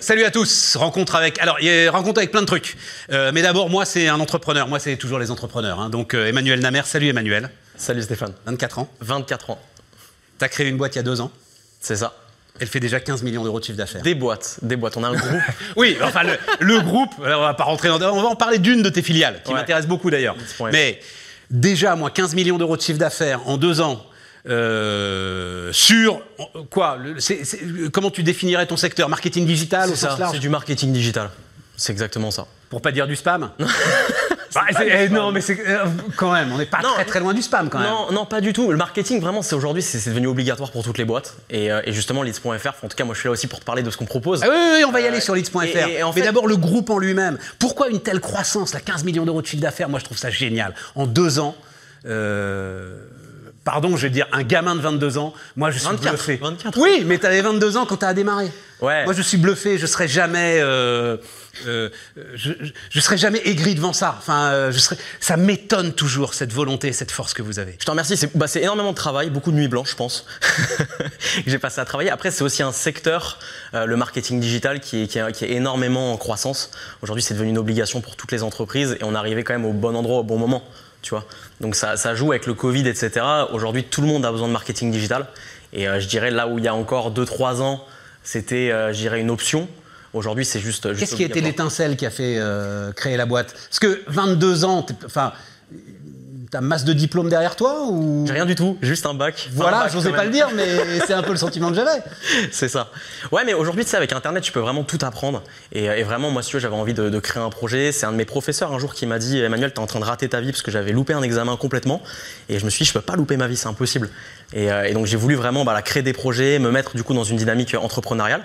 Salut à tous, rencontre avec. Alors, rencontre avec plein de trucs. Euh, mais d'abord, moi, c'est un entrepreneur. Moi, c'est toujours les entrepreneurs. hein. Donc, euh, Emmanuel Namer. Salut, Emmanuel. Salut Stéphane. 24 ans. 24 ans, T'as créé une boîte il y a deux ans. c'est ça. Elle fait déjà 15 millions d'euros de chiffre d'affaires. Des boîtes, des boîtes. On a un groupe. Oui, enfin, le, le groupe, on va pas rentrer dans. On va en parler d'une de tes filiales, qui Ouais. m'intéresse beaucoup d'ailleurs. Mais déjà, moi, 15 millions d'euros de chiffre d'affaires en deux ans. Euh, sur quoi le- Comment tu définirais ton secteur? Marketing digital au sens ça, large? c'est du marketing digital. C'est exactement ça. Pour pas dire du spam? Bah, c'est- eh, Non, mais c'est euh, quand même, on n'est pas Non, très très loin du spam quand même. Non, non, pas du tout. Le marketing, vraiment, c'est aujourd'hui, c'est devenu obligatoire pour toutes les boîtes. Et, euh, et justement, leads.fr, en tout cas, moi, je suis là aussi pour te parler de ce qu'on propose. Ah oui, on va y aller Euh, sur leads.fr. en Mais fait- d'abord, le groupe en lui-même. Pourquoi une telle croissance, là, 15 millions d'euros de chiffre d'affaires? Moi, je trouve ça génial. En deux ans, pardon, je vais dire, un gamin de 22 ans, moi, je suis 24, bluffé. 24. Oui, mais tu avais 22 ans quand tu as démarré. Ouais. Moi, je suis bluffé. Je serais jamais... euh, euh, je, jamais aigri devant ça. Enfin, euh, je serais, ça m'étonne toujours, cette volonté, cette force que vous avez. Je te remercie. C'est bah, énormément de travail, beaucoup de nuits blanches, je pense, que j'ai passé à travailler. Après, c'est aussi un secteur, euh, le marketing digital, qui est, qui est- qui est énormément en croissance. Aujourd'hui, c'est devenu une obligation pour toutes les entreprises et on arrivait quand même au bon endroit, au bon moment. Tu vois Donc, ça, ça joue avec le Covid, etc. Aujourd'hui, tout le monde a besoin de marketing digital. Et euh, je dirais là où il y a encore 2-3 ans, c'était, euh, je dirais, une option. Aujourd'hui, c'est juste. juste Qu'est-ce qui a été obligatoire. l'étincelle qui a fait euh, créer la boîte? Parce que 22 ans, enfin, t'as masse de diplômes derrière toi ou? J'ai rien du tout, juste un bac. Voilà, bac, j'osais pas le dire, mais c'est un peu le sentiment que j'avais. C'est ça. Ouais, mais aujourd'hui, tu sais, avec Internet, tu peux vraiment tout apprendre. Et, et vraiment, moi, si tu veux, j'avais envie de, de créer un projet. C'est un de mes professeurs un jour qui m'a dit Emmanuel, t'es en train de rater ta vie parce que j'avais loupé un examen complètement. Et je me suis dit, je peux pas louper ma vie, c'est impossible. Et, euh, et donc, j'ai voulu vraiment bah, créer des projets, me mettre du coup dans une dynamique entrepreneuriale.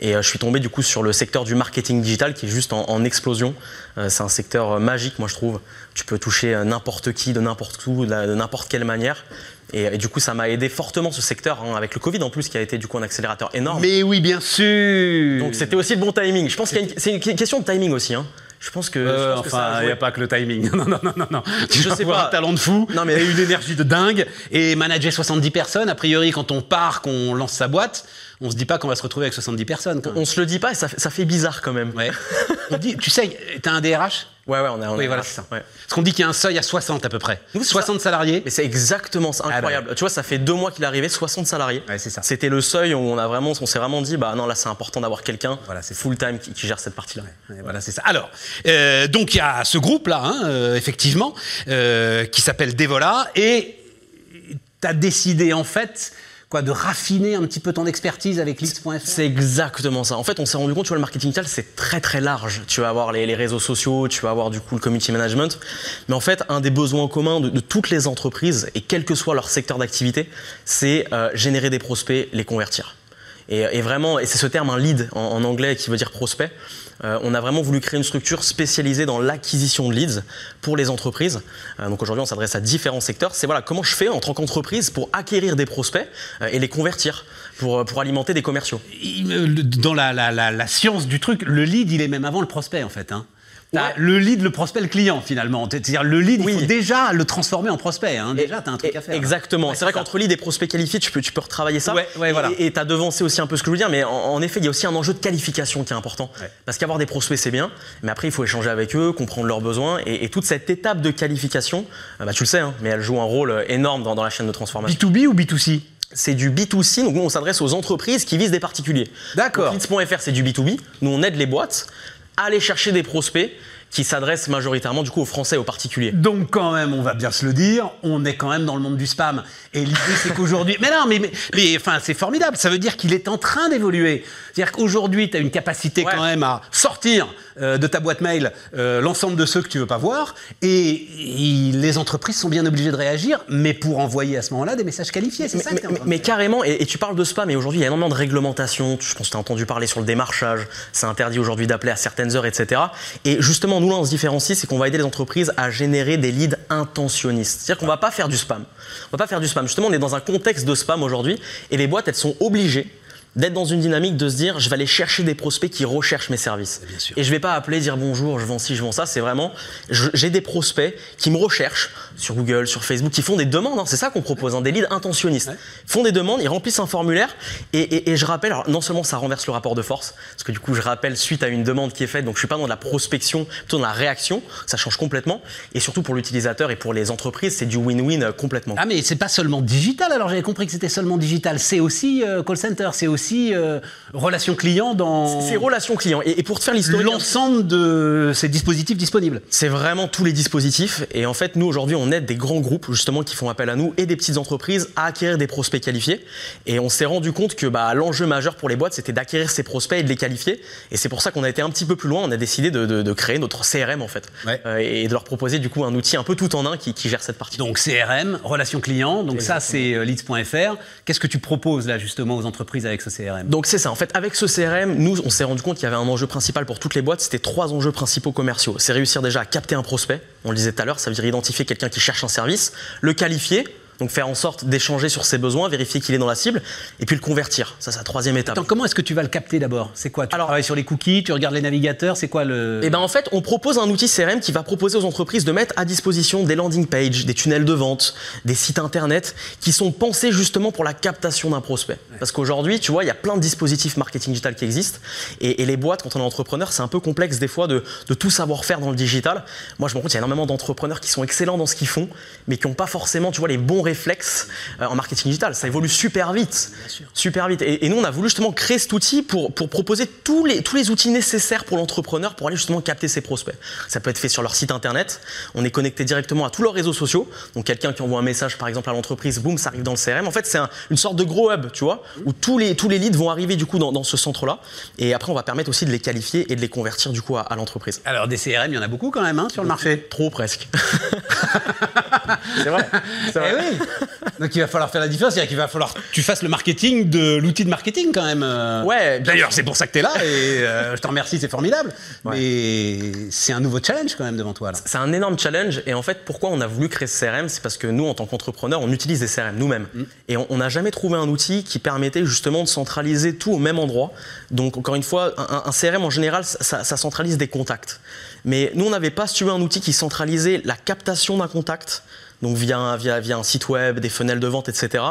Et euh, je suis tombé du coup sur le secteur du marketing digital qui est juste en, en explosion. Euh, c'est un secteur euh, magique, moi je trouve. Tu peux toucher n'importe qui, de n'importe où, de, n'importe quelle manière. Et, et du coup, ça m'a aidé fortement ce secteur, hein, avec le Covid en plus, qui a été du coup un accélérateur énorme. Mais oui, bien sûr. Donc c'était aussi le bon timing. Je pense qu'il y a une, c'est une question de timing aussi. Hein. Je pense que. je Euh, pense enfin, il n'y a pas que le timing. Non, non, non, non, non. Tu Je dois sais avoir pas. un talent de fou Non, mais- et une énergie de dingue. Et manager 70 personnes, a priori, quand on part, qu'on lance sa boîte, on se dit pas qu'on va se retrouver avec 70 personnes. Même. On se le dit pas et ça, fait- ça fait bizarre quand même. Ouais. on dit, tu sais, t'as un DRH ouais, ouais, on est. On Oui, est- voilà, c'est ça. ouais. Parce qu'on dit qu'il y a un seuil à 60 à peu près. Nous, c'est 60 salariés. Mais c'est exactement ça, incroyable. Tu vois, ça fait deux mois qu'il est arrivé, 60 salariés. Ouais, c'est ça. C'était le seuil où on a vraiment, on s'est vraiment dit, bah non, là c'est important d'avoir quelqu'un Voilà, full time qui, qui gère cette partie-là. Ouais, Voilà, c'est ça. Alors, euh, donc il y a ce groupe-là, hein, euh, effectivement, euh, qui s'appelle Devola, et tu as décidé en fait quoi, de raffiner un petit peu ton expertise avec Leaks.fr. C'est exactement ça. En fait, on s'est rendu compte, tu vois, le marketing digital, c'est très très large. Tu vas avoir les, réseaux sociaux, tu vas avoir du coup le community management. Mais en fait, un des besoins communs de, de toutes les entreprises, et quel que soit leur secteur d'activité, c'est euh, générer des prospects, les convertir. Et, vraiment, et c'est ce terme, un lead en, anglais qui veut dire prospect. euh, on a vraiment voulu créer une structure spécialisée dans l'acquisition de leads pour les entreprises. Euh, donc aujourd'hui, on s'adresse à différents secteurs. C'est voilà comment je fais en tant qu'entreprise pour acquérir des prospects euh, et les convertir pour, pour alimenter des commerciaux. Dans la- la science du truc, le lead, il est même avant le prospect en fait. hein. Ouais. Le lead, le prospect, le client finalement. C'est-à-dire le lead, Oui. il faut déjà le transformer en prospect. hein. Déjà, tu as un truc Et- à faire. là. Exactement. Ouais, c'est vrai qu'entre lead et prospect qualifié, tu peux, tu peux retravailler ça. Ouais, ouais, voilà. Et tu as devancé aussi un peu ce que je veux dire, mais en, en effet, il y a aussi un enjeu de qualification qui est important. Parce qu'avoir des prospects, c'est bien, mais après, il faut échanger avec eux, comprendre leurs besoins. Et, et toute cette étape de qualification, euh, bah, tu le sais, hein, mais elle joue un rôle euh, énorme dans, dans la chaîne de transformation. B2B ou B2C C'est du B2C, donc nous, on s'adresse aux entreprises qui visent des particuliers. D'accord. Leads.fr, c'est du B2B. Nous, on aide les boîtes aller chercher des prospects qui s'adressent majoritairement du coup aux Français aux particuliers. Donc quand même, on va bien se le dire, on est quand même dans le monde du spam. Et l'idée, c'est qu'aujourd'hui... Mais non, mais, mais, mais, enfin, c'est formidable. Ça veut dire qu'il est en train d'évoluer. C'est-à-dire qu'aujourd'hui, tu as une capacité Ouais. quand même à sortir euh, de ta boîte mail euh, l'ensemble de ceux que tu veux pas voir. Et, et les entreprises sont bien obligées de réagir, mais pour envoyer à ce moment-là des messages qualifiés. C'est Mais, ça mais- mais faire. carrément, et, et tu parles de spam, mais aujourd'hui il y a énormément de réglementations. Je pense que tu as entendu parler sur le démarchage. C'est interdit aujourd'hui d'appeler à certaines heures, etc. Et justement, nous là, on se différencie, c'est qu'on va aider les entreprises à générer des leads intentionnistes. C'est-à-dire qu'on va pas faire du spam. On va pas faire du spam. Justement, on est dans un contexte de spam aujourd'hui, et les boîtes, elles sont obligées d'être dans une dynamique de se dire je vais aller chercher des prospects qui recherchent mes services. Et je vais pas appeler dire bonjour, je vends ci, je vends ça. C'est vraiment j'ai des prospects qui me recherchent sur Google, sur Facebook, qui font des demandes. hein. C'est ça qu'on propose, hein, des leads intentionnistes. Ils font des demandes, ils remplissent un formulaire et, et- et je rappelle. Alors non seulement ça renverse le rapport de force, parce que du coup je rappelle suite à une demande qui est faite, donc je suis pas dans de la prospection, plutôt dans la réaction. Ça change complètement. Et surtout pour l'utilisateur et pour les entreprises, c'est du win-win euh, complètement. Ah mais c'est pas seulement digital, alors j'avais compris que c'était seulement digital, c'est aussi euh, call center, c'est aussi euh, relation client dans C'est relation client. Et, et pour te faire l'historique, l'ensemble de ces dispositifs disponibles. C'est vraiment tous les dispositifs. Et en fait, nous, aujourd'hui, on aide des grands groupes, justement, qui font appel à nous et des petites entreprises à acquérir des prospects qualifiés. Et on s'est rendu compte que bah, l'enjeu majeur pour les boîtes, c'était d'acquérir ces prospects et de les qualifier. Et c'est pour ça qu'on a été un petit peu plus loin. On a décidé de, de- de créer notre CRM, en fait. Ouais. Euh, et de leur proposer, du coup, un outil un peu tout en un qui, qui gère cette partie. Donc CRM, relation client, donc ça c'est euh, leads.fr. Qu'est-ce que tu proposes là justement aux entreprises avec ce Donc c'est ça. En fait, avec ce CRM, nous, on s'est rendu compte qu'il y avait un enjeu principal pour toutes les boîtes. C'était trois enjeux principaux commerciaux. C'est réussir déjà à capter un prospect. On le disait tout à l'heure, ça veut dire identifier quelqu'un qui cherche un service, le qualifier. Donc faire en sorte d'échanger sur ses besoins, vérifier qu'il est dans la cible, et puis le convertir. Ça, c'est la troisième étape. Attends, comment est-ce que tu vas le capter d'abord? C'est quoi? Tu Alors- travailles sur les cookies, tu regardes les navigateurs, c'est quoi le Et ben en fait, on propose un outil CRM qui va proposer aux entreprises de mettre à disposition des landing pages, des tunnels de vente, des sites internet qui sont pensés justement pour la captation d'un prospect. Parce qu'aujourd'hui, tu vois, il y a plein de dispositifs marketing digital qui existent et, et les boîtes, quand on est entrepreneur, c'est un peu complexe des fois de, de tout savoir faire dans le digital. Moi, je me rends compte qu'il y a énormément d'entrepreneurs qui sont excellents dans ce qu'ils font, mais qui n'ont pas forcément, tu vois, les bons réflexes euh, en marketing digital. Ça évolue super vite, super vite. Et, et nous, on a voulu justement créer cet outil pour, pour proposer tous les, tous les outils nécessaires pour l'entrepreneur pour aller justement capter ses prospects. Ça peut être fait sur leur site internet. On est connecté directement à tous leurs réseaux sociaux. Donc quelqu'un qui envoie un message par exemple à l'entreprise, boum, ça arrive dans le CRM. En fait, c'est un- une sorte de gros hub, tu vois, où tous les, tous les leads vont arriver du coup dans, dans ce centre-là. Et après, on va permettre aussi de les qualifier et de les convertir du coup à, à l'entreprise. Alors des CRM, il y en a beaucoup quand même hein, sur le marché? Trop presque. c'est vrai. Vrai. Eh oui. Donc il va falloir faire la différence, c'est-à-dire qu'il va falloir que tu fasses le marketing de l'outil de marketing quand même. Ouais, D'ailleurs, c'est pour ça que tu es là et euh, je te remercie, c'est formidable. Mais c'est un nouveau challenge quand même devant toi. C'est un énorme challenge et en fait pourquoi on a voulu créer ce CRM c'est parce que nous en tant qu'entrepreneurs on utilise des CRM nous-mêmes. Et on on n'a jamais trouvé un outil qui permettait justement de centraliser tout au même endroit. Donc encore une fois un, un CRM en général ça, ça centralise des contacts mais nous on n'avait pas si tu veux un outil qui centralisait la captation d'un contact donc via, un- via, via un site web, des fenêtres de vente, etc.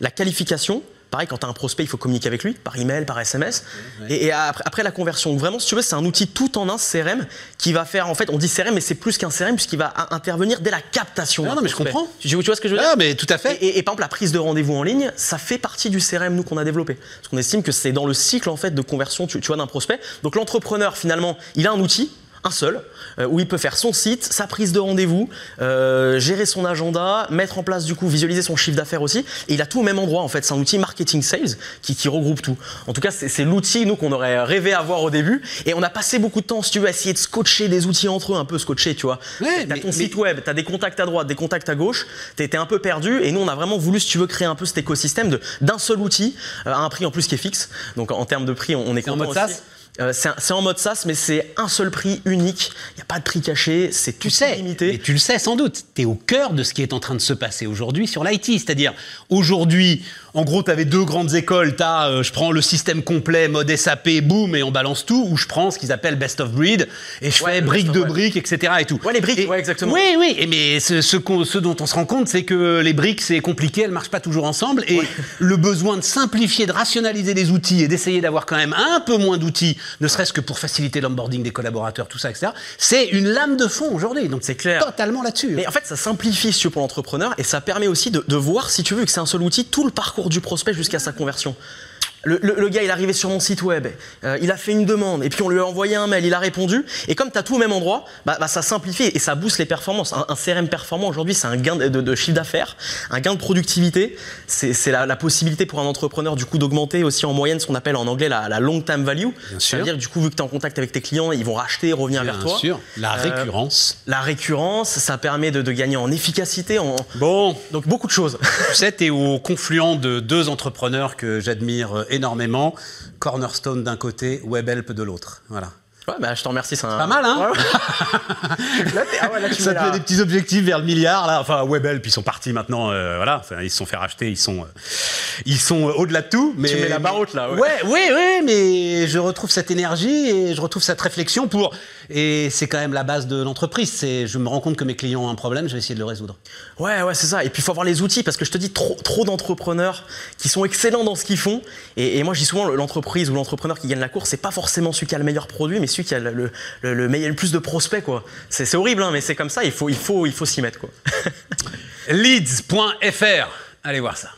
La qualification, pareil, quand tu as un prospect, il faut communiquer avec lui, par email, par SMS. Et, et après, après la conversion, vraiment, si tu veux, c'est un outil tout en un CRM qui va faire, en fait, on dit CRM, mais c'est plus qu'un CRM puisqu'il va intervenir dès la captation. Ah non, mais je comprends. Tu, tu vois ce que je veux dire Ah mais tout à fait. et, et- et par exemple, la prise de rendez-vous en ligne, ça fait partie du CRM nous qu'on a développé. Parce qu'on estime que c'est dans le cycle en fait de conversion, tu, tu vois, d'un prospect. Donc l'entrepreneur finalement, il a un outil. Un seul, euh, où il peut faire son site, sa prise de rendez-vous, euh, gérer son agenda, mettre en place du coup, visualiser son chiffre d'affaires aussi. Et il a tout au même endroit en fait. C'est un outil marketing sales qui, qui regroupe tout. En tout cas, c'est l'outil nous qu'on aurait rêvé avoir au début. Et on a passé beaucoup de temps, si tu veux, à essayer de scotcher des outils entre eux, un peu scotcher, tu vois. Ouais, T'as ton mais- site web, tu as des contacts à droite, des contacts à gauche, étais un peu perdu et nous on a vraiment voulu, si tu veux, créer un peu cet écosystème de- d'un seul outil euh, à un prix en plus qui est fixe. Donc en termes de prix, on, est en content mode aussi. Euh, c'est en mode SaaS, mais c'est un seul prix unique. Il n'y a pas de prix caché, c'est Tu sais, limité. mais tu le sais sans doute, tu es au cœur de ce qui est en train de se passer aujourd'hui sur l'IT. C'est-à-dire, aujourd'hui, en gros, tu avais deux grandes écoles. Tu as, je prends le système complet, mode SAP, boum, et on balance tout, ou je prends ce qu'ils appellent best of breed, et je Ouais, fais best de ouais. briques, etc. Et tout. Ouais, les briques, Et- ouais, exactement. Oui, oui, et mais ce, ce qu'on- ce dont on se rend compte, c'est que les briques, c'est compliqué, elles marchent pas toujours ensemble, et le besoin de simplifier, de rationaliser les outils et d'essayer d'avoir quand même un peu moins d'outils, ne serait-ce que pour faciliter l'onboarding des collaborateurs, tout ça, etc. C'est une lame de fond aujourd'hui. Donc C'est clair. Totalement là-dessus. Mais en fait, ça simplifie si pour l'entrepreneur et ça permet aussi de, de voir, si tu veux, que c'est un seul outil, tout le parcours du prospect jusqu'à sa conversion. Le, le- le gars, il est arrivé sur mon site web, euh, il a fait une demande, et puis on lui a envoyé un mail, il a répondu. Et comme tu as tout au même endroit, bah, bah, ça simplifie et ça booste les performances. Un, un CRM performant aujourd'hui, c'est un gain de, de- de chiffre d'affaires, un gain de productivité. C'est la, la possibilité pour un entrepreneur du coup d'augmenter aussi en moyenne ce qu'on appelle en anglais la, la long time value. C'est-à-dire du coup, vu que tu es en contact avec tes clients, ils vont racheter, revenir Bien vers toi. sûr, la Euh, récurrence. La récurrence, ça permet de, de gagner en efficacité, en, Bon, donc beaucoup de choses. tu sais, tu es au confluent de deux entrepreneurs que j'admire énormément. Cornerstone d'un côté, WebHelp de l'autre. Voilà. Ouais, bah, je te remercie. C'est Pas mal, hein Là, ah ouais, là, tu Ça te fait des petits objectifs vers le milliard, là. Enfin, Webel, puis ils sont partis maintenant, euh, voilà. Enfin, ils se sont fait racheter, ils sont, euh, ils sont euh, au-delà de tout. Mais, Tu mets la barre haute, là, ouais. Ouais, ouais, ouais, mais je retrouve cette énergie et je retrouve cette réflexion pour. Et c'est quand même la base de l'entreprise. C'est, je me rends compte que mes clients ont un problème, je vais essayer de le résoudre. Ouais, ouais, c'est ça. Et puis il faut avoir les outils parce que je te dis trop, trop d'entrepreneurs qui sont excellents dans ce qu'ils font. Et, et moi, je dis souvent l'entreprise ou l'entrepreneur qui gagne la course, c'est pas forcément celui qui a le meilleur produit, mais celui qui a le, le, le, le meilleur- le plus de prospects, quoi. C'est c'est horrible, hein, mais c'est comme ça. Il faut, il faut, il faut s'y mettre, quoi. Leads.fr. Allez voir ça.